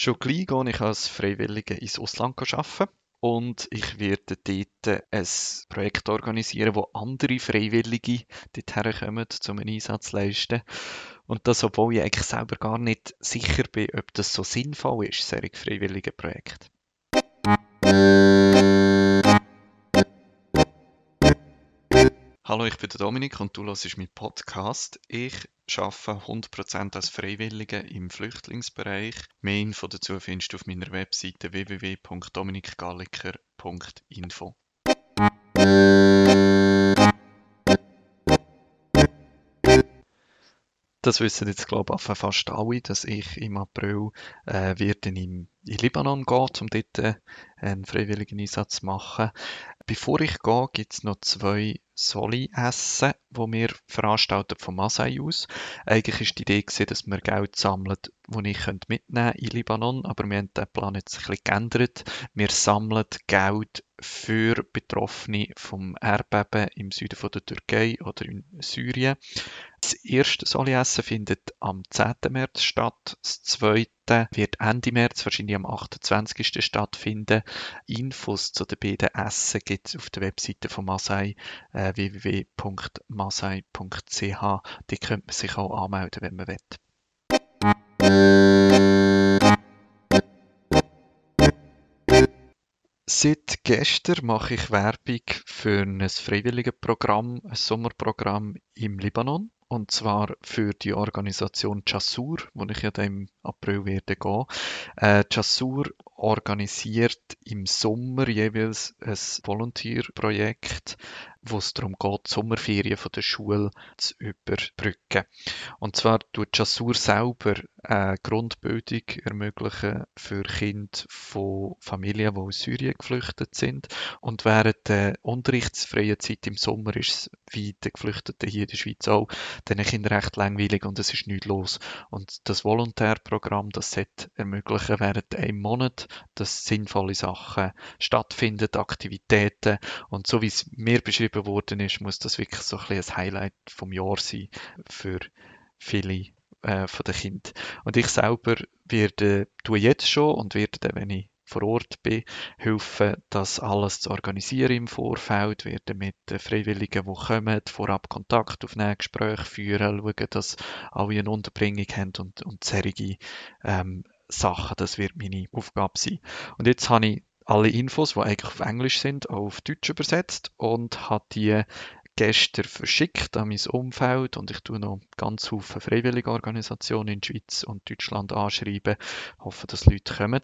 Schon gleich gehe ich als Freiwillige ins Ausland arbeiten und ich werde dort ein Projekt organisieren, wo andere Freiwillige dorthin kommen, um einen Einsatz zu leisten. Und das, obwohl ich eigentlich selber gar nicht sicher bin, ob das so sinnvoll ist, solche freiwillige Projekte. Hallo, ich bin der Dominik und du hörst meinen Podcast. Ich arbeite 100% als Freiwillige im Flüchtlingsbereich. Mehr Info dazu findest du auf meiner Webseite www.dominikgalliker.info. Das wissen jetzt, glaube ich, fast alle, dass ich im April äh, werde in, in Libanon gehen, um dort äh, einen freiwilligen Einsatz zu machen. Bevor ich gehe, gibt es noch zwei Soli-Essen, die wir veranstalten vom Masai aus. Eigentlich ist die Idee gewesen, dass wir Geld sammeln, das ich mitnehmen in Libanon, aber wir haben den Plan jetzt ein bisschen geändert. Wir sammeln Geld für Betroffene vom Erdbeben im Süden von der Türkei oder in Syrien. Das erste Soli-Essen findet am 10. März statt. Das zweite wird Ende März, wahrscheinlich am 28. stattfinden. Infos zu den beiden Essen gibt es auf der Webseite von Masai, äh, www.masai.ch. Die könnte man sich auch anmelden, wenn man will. Seit gestern mache ich Werbung für ein Freiwilligenprogramm, ein Sommerprogramm im Libanon. Und zwar für die Organisation Chassur, wo ich ja dann im April werde gehen. Äh, Chassur organisiert im Sommer jeweils ein Volunteer-Projekt, wo es darum geht, die Sommerferien von der Schule zu überbrücken. Und zwar tut Chassur selber eine Grundbildung ermöglichen für Kinder von Familien, die aus Syrien geflüchtet sind. Und während der unterrichtsfreien Zeit im Sommer ist es, wie die Geflüchteten hier in der Schweiz auch, diesen Kindern recht langweilig und es ist nichts los. Und das Volontärprogramm, das sollte ermöglichen, während einem Monat dass sinnvolle Sachen stattfinden, Aktivitäten. Und so wie es mir beschrieben worden ist, muss das wirklich so ein, bisschen ein Highlight vom Jahr sein für viele äh, von den Kindern. Und ich selber werde, tue jetzt schon und werde dann, wenn ich vor Ort bin, helfen, das alles zu organisieren im Vorfeld, werde mit den Freiwilligen, die kommen, vorab Kontakt aufnehmen, Gespräche führen, schauen, dass alle eine Unterbringung haben und, und solche ähm, Sachen. Das wird meine Aufgabe sein. Und jetzt habe ich alle Infos, die eigentlich auf Englisch sind, auf Deutsch übersetzt und habe die gestern verschickt an mein Umfeld und ich tue noch ganz viele freiwillige Organisationen in der Schweiz und Deutschland anschreiben. Hoffe, dass Leute kommen.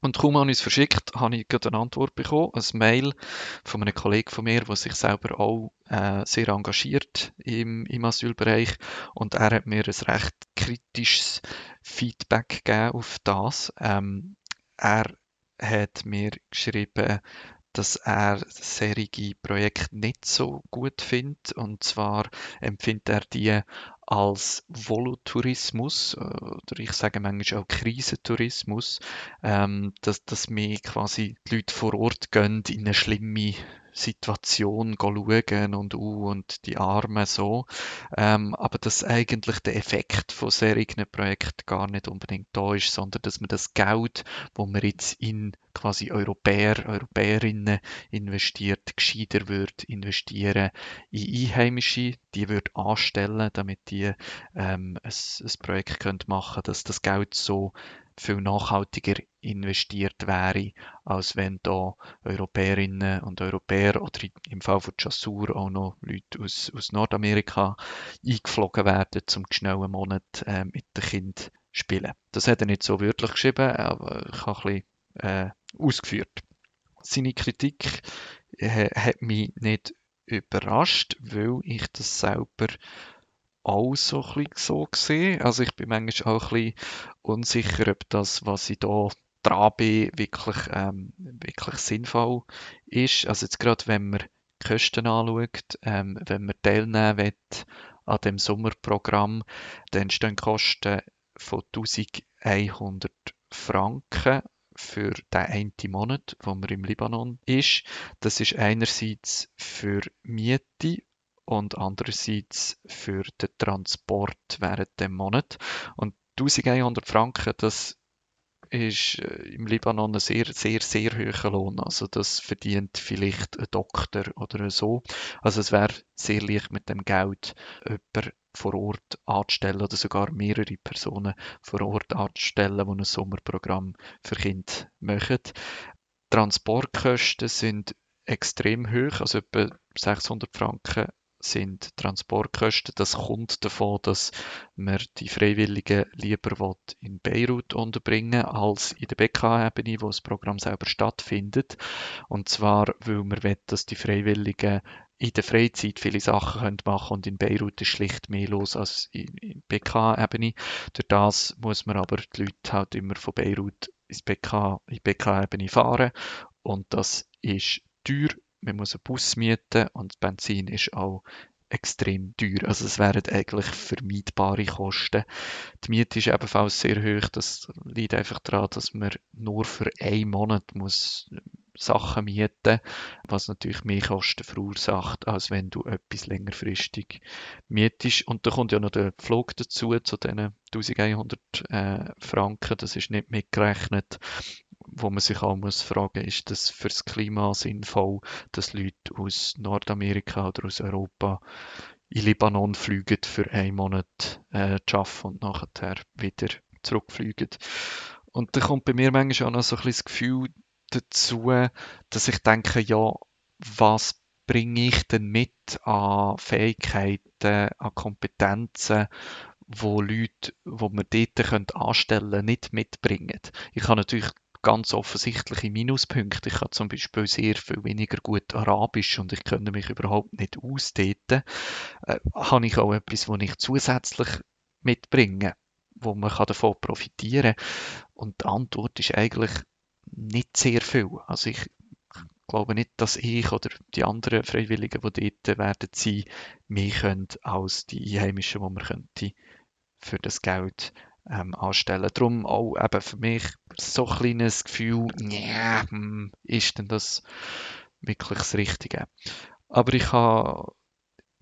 Und kaum habe ich es verschickt, habe ich eine Antwort bekommen, ein Mail von einem Kollegen von mir, der sich selber auch äh, sehr engagiert im, im Asylbereich. Und er hat mir ein recht kritisches Feedback gegeben auf das. Ähm, er hat mir geschrieben, dass er solche Projekte nicht so gut findet. Und zwar empfindet er die als Volotourismus äh, oder ich sage manchmal auch Krisentourismus, ähm, dass, dass wir quasi die Leute vor Ort gehen in eine schlimme Situation schauen und uh, und die Arme so. Ähm, aber dass eigentlich der Effekt von solchen Projekten gar nicht unbedingt da ist, sondern dass man das Geld, wo man jetzt in quasi Europäer, Europäerinnen investiert, gescheiter wird investieren in Einheimische, die wird anstellen, damit die ähm, ein, ein Projekt können machen dass das Geld so viel nachhaltiger investiert wäre, als wenn da Europäerinnen und Europäer oder im Fall von Chassur auch noch Leute aus, aus Nordamerika eingeflogen werden, zum schnell einen Monat äh, mit den Kind spielen. Das hat er nicht so wörtlich geschrieben, aber ich habe ein bisschen äh, ausgeführt. Seine Kritik äh, hat mich nicht überrascht, weil ich das selber auch so so gesehen. Also ich bin manchmal auch ein bisschen unsicher, ob das, was ich da dran bin, wirklich, ähm, wirklich sinnvoll ist. Also jetzt gerade, wenn man die Kosten anschaut, ähm, wenn man teilnehmen will an dem Sommerprogramm, dann stehen Kosten von 1100 Franken für den einen Monat, wo man im Libanon ist. Das ist einerseits für Miete und andererseits für den Transport während dem Monat. Und 1100 Franken, das ist äh, im Libanon ein sehr, sehr, sehr hoher Lohn. Also das verdient vielleicht ein Doktor oder so. Also es wäre sehr leicht mit dem Geld jemanden vor Ort anzustellen oder sogar mehrere Personen vor Ort anzustellen, die ein Sommerprogramm für Kinder machen. Transportkosten sind extrem hoch, also etwa 600 Franken sind Transportkosten. Das kommt davon, dass man die Freiwilligen lieber in Beirut unterbringen als in der BK-Ebene, wo das Programm selber stattfindet. Und zwar, weil man will, dass die Freiwilligen in der Freizeit viele Sachen können machen und in Beirut ist schlicht mehr los als in, in BK-Ebene. Durch das muss man aber die Leute halt immer von Beirut ins BK, in BK-Ebene fahren und das ist teuer man muss einen Bus mieten und Benzin ist auch extrem teuer. Also es wären eigentlich vermeidbare Kosten. Die Miete ist ebenfalls sehr hoch. Das liegt einfach daran, dass man nur für einen Monat muss Sachen mieten, was natürlich mehr Kosten verursacht, als wenn du etwas längerfristig mietest. Und da kommt ja noch der Flug dazu, zu diesen 1100 äh, Franken. Das ist nicht mitgerechnet wo man sich auch muss fragen, ist das fürs Klima sinnvoll, dass Leute aus Nordamerika oder aus Europa in Libanon fliegen für einen Monat äh, zu arbeiten und nachher wieder zurückfliegen. Und da kommt bei mir manchmal auch noch so ein bisschen das Gefühl dazu, dass ich denke, ja, was bringe ich denn mit an Fähigkeiten, an Kompetenzen, wo Leute, wo man dort anstellen können, nicht mitbringen. Ich habe natürlich ganz offensichtliche Minuspunkte. Ich habe zum Beispiel sehr viel weniger gut Arabisch und ich könnte mich überhaupt nicht ausdehnen. Äh, habe ich auch etwas, was ich zusätzlich mitbringe, wo man davon profitieren kann? Und die Antwort ist eigentlich nicht sehr viel. Also ich glaube nicht, dass ich oder die anderen Freiwilligen, die dort werden sein, mehr können als die Einheimischen, die man könnte für das Geld ähm, anstellen. Darum auch eben für mich so ein kleines Gefühl, yeah, hm, ist denn das wirklich das Richtige? Aber ich habe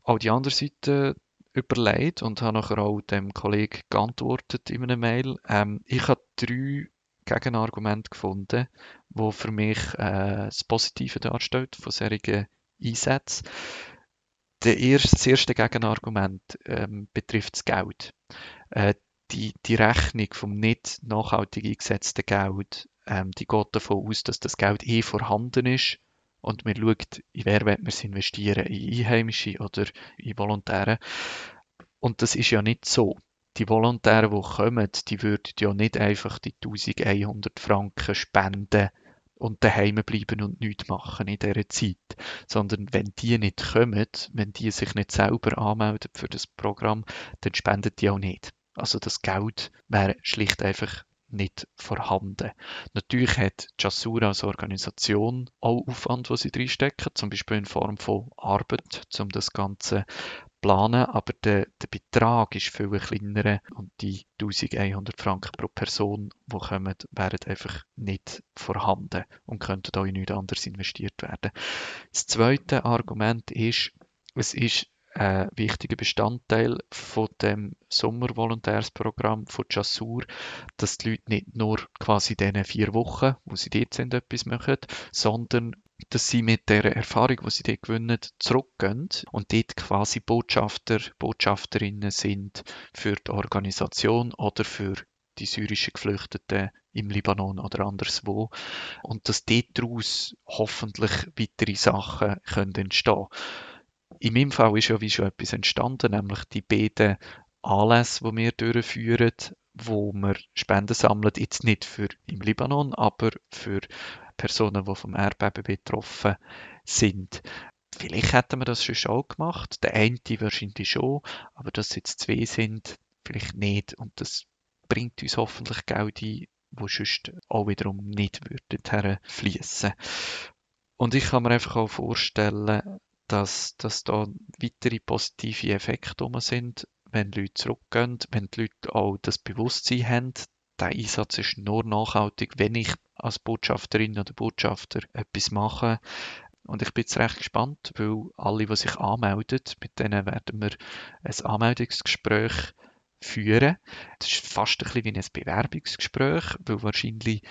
auch die andere Seite überlegt und habe nachher auch dem Kollegen geantwortet in einer Mail. Ähm, ich habe drei Gegenargumente gefunden, wo für mich äh, das Positive darstellt von solchen Einsätzen. Der erste, das erste Gegenargument ähm, betrifft das Geld. Äh, die, die Rechnung vom nicht nachhaltig eingesetzten Geld, ähm, die geht davon aus, dass das Geld eh vorhanden ist und man schaut, in wer wird man es investieren, in Einheimische oder in Volontäre. Und das ist ja nicht so. Die Volontäre, die kommen, die würden ja nicht einfach die 1100 Franken spenden und daheim bleiben und nichts machen in dieser Zeit. Sondern wenn die nicht kommen, wenn die sich nicht selber anmelden für das Programm, dann spenden die auch nicht. Also das Geld wäre schlicht einfach nicht vorhanden. Natürlich hat Jasura als Organisation auch Aufwand, was sie reinstecken, zum Beispiel in Form von Arbeit, um das Ganze planen, aber der, der Betrag ist viel kleiner und die 1100 Franken pro Person, die kommen, wären einfach nicht vorhanden und könnten auch in nichts anderes investiert werden. Das zweite Argument ist, es ist ein wichtiger Bestandteil von dem Sommervolontärsprogramm von Chassur, dass die Leute nicht nur quasi diese vier Wochen, wo sie dort sind, etwas machen, sondern dass sie mit der Erfahrung, die sie dort gewinnen, zurückgehen und dort quasi Botschafter, Botschafterinnen sind für die Organisation oder für die syrischen Geflüchteten im Libanon oder anderswo. Und dass daraus hoffentlich weitere Sachen können entstehen in meinem Fall ist ja wie schon etwas entstanden, nämlich die beiden Anlässe, die wir durchführen, wo wir Spenden sammeln, jetzt nicht für im Libanon, aber für Personen, die vom Erdbeben betroffen sind. Vielleicht hätten wir das schon auch gemacht. Der eine wahrscheinlich schon, aber dass es jetzt zwei sind, vielleicht nicht. Und das bringt uns hoffentlich Geld ein, wo sonst auch wiederum nicht würde fließen. Und ich kann mir einfach auch vorstellen, dass, dass da weitere positive Effekte rum sind, wenn Leute zurückgehen, wenn die Leute auch das Bewusstsein haben, der Einsatz ist nur nachhaltig, wenn ich als Botschafterin oder Botschafter etwas mache. Und ich bin jetzt recht gespannt, weil alle, die sich anmelden, mit denen werden wir ein Anmeldungsgespräch führen. Das ist fast ein bisschen wie ein Bewerbungsgespräch, weil wahrscheinlich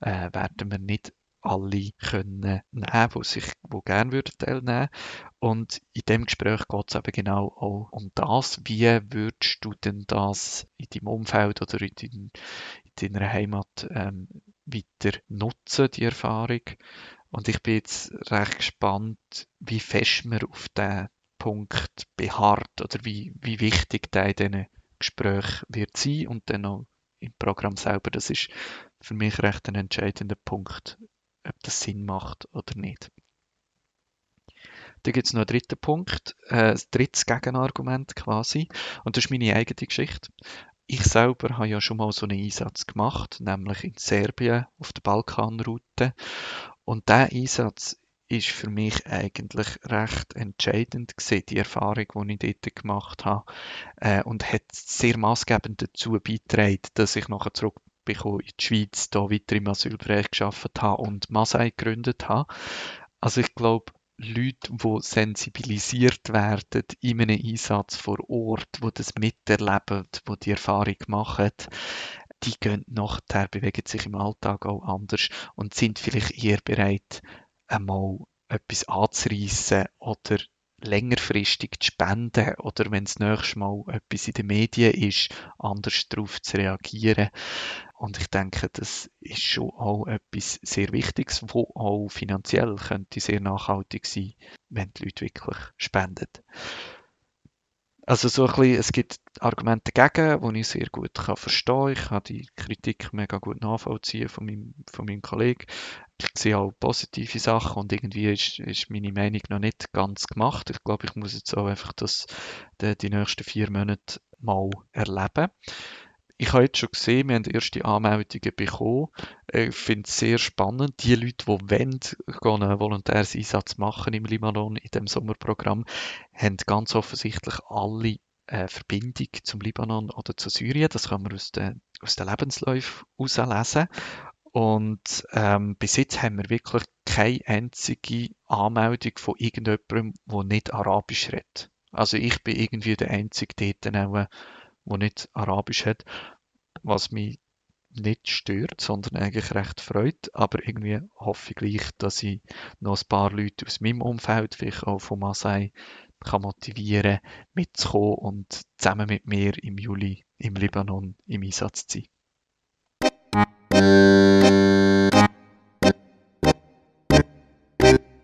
äh, werden wir nicht alle können nehmen, die sich, die gerne würden teilnehmen. Und in dem Gespräch geht es eben genau auch um das, wie würdest du denn das in deinem Umfeld oder in, dein, in deiner Heimat ähm, weiter nutzen, die Erfahrung. Und ich bin jetzt recht gespannt, wie fest man auf diesen Punkt beharrt oder wie, wie wichtig der in diesen Gesprächen wird sein und dann auch im Programm selber. Das ist für mich recht ein entscheidender Punkt, ob das Sinn macht oder nicht. Dann gibt es noch einen dritten Punkt, äh, ein drittes Gegenargument quasi. Und das ist meine eigene Geschichte. Ich selber habe ja schon mal so einen Einsatz gemacht, nämlich in Serbien auf der Balkanroute. Und der Einsatz ist für mich eigentlich recht entscheidend gewesen, die Erfahrung, die ich dort gemacht habe, äh, und hat sehr maßgebend dazu beigetragen, dass ich nachher zurück in die Schweiz, da weiter im Asylbereich geschafft habe und Masai gegründet habe. Also ich glaube, Leute, die sensibilisiert werden in einem Einsatz vor Ort, die das miterleben, die die Erfahrung machen, die gehen nachher, bewegen sich im Alltag auch anders und sind vielleicht eher bereit, einmal etwas anzureissen oder längerfristig zu spenden oder wenn es nächstes Mal etwas in den Medien ist, anders darauf zu reagieren. Und ich denke, das ist schon auch etwas sehr Wichtiges, wo auch finanziell könnte sehr nachhaltig sein, wenn die Leute wirklich spenden. Also so ein bisschen, es gibt Argumente dagegen, die ich sehr gut kann verstehen Ich kann die Kritik mega gut nachvollziehen von meinem, von meinem Kollegen. Ich sehe auch positive Sachen und irgendwie ist, ist meine Meinung noch nicht ganz gemacht. Ich glaube, ich muss jetzt auch einfach das die, die nächsten vier Monate mal erleben ich habe jetzt schon gesehen, wir haben erste Anmeldungen bekommen. Ich finde es sehr spannend. Die Leute, die wollen, einen Volontärseinsatz machen im Libanon, in dem Sommerprogramm, haben ganz offensichtlich alle eine Verbindung zum Libanon oder zu Syrien. Das kann man aus den, aus den Lebensläufen herauslesen. Und ähm, bis jetzt haben wir wirklich keine einzige Anmeldung von irgendjemandem, der nicht Arabisch redet. Also ich bin irgendwie der Einzige dort, wo nicht Arabisch hat, was mich nicht stört, sondern eigentlich recht freut. Aber irgendwie hoffe ich gleich, dass ich noch ein paar Leute aus meinem Umfeld, vielleicht auch von Masai, kann motivieren, mitzukommen und zusammen mit mir im Juli im Libanon im Einsatz zu sein.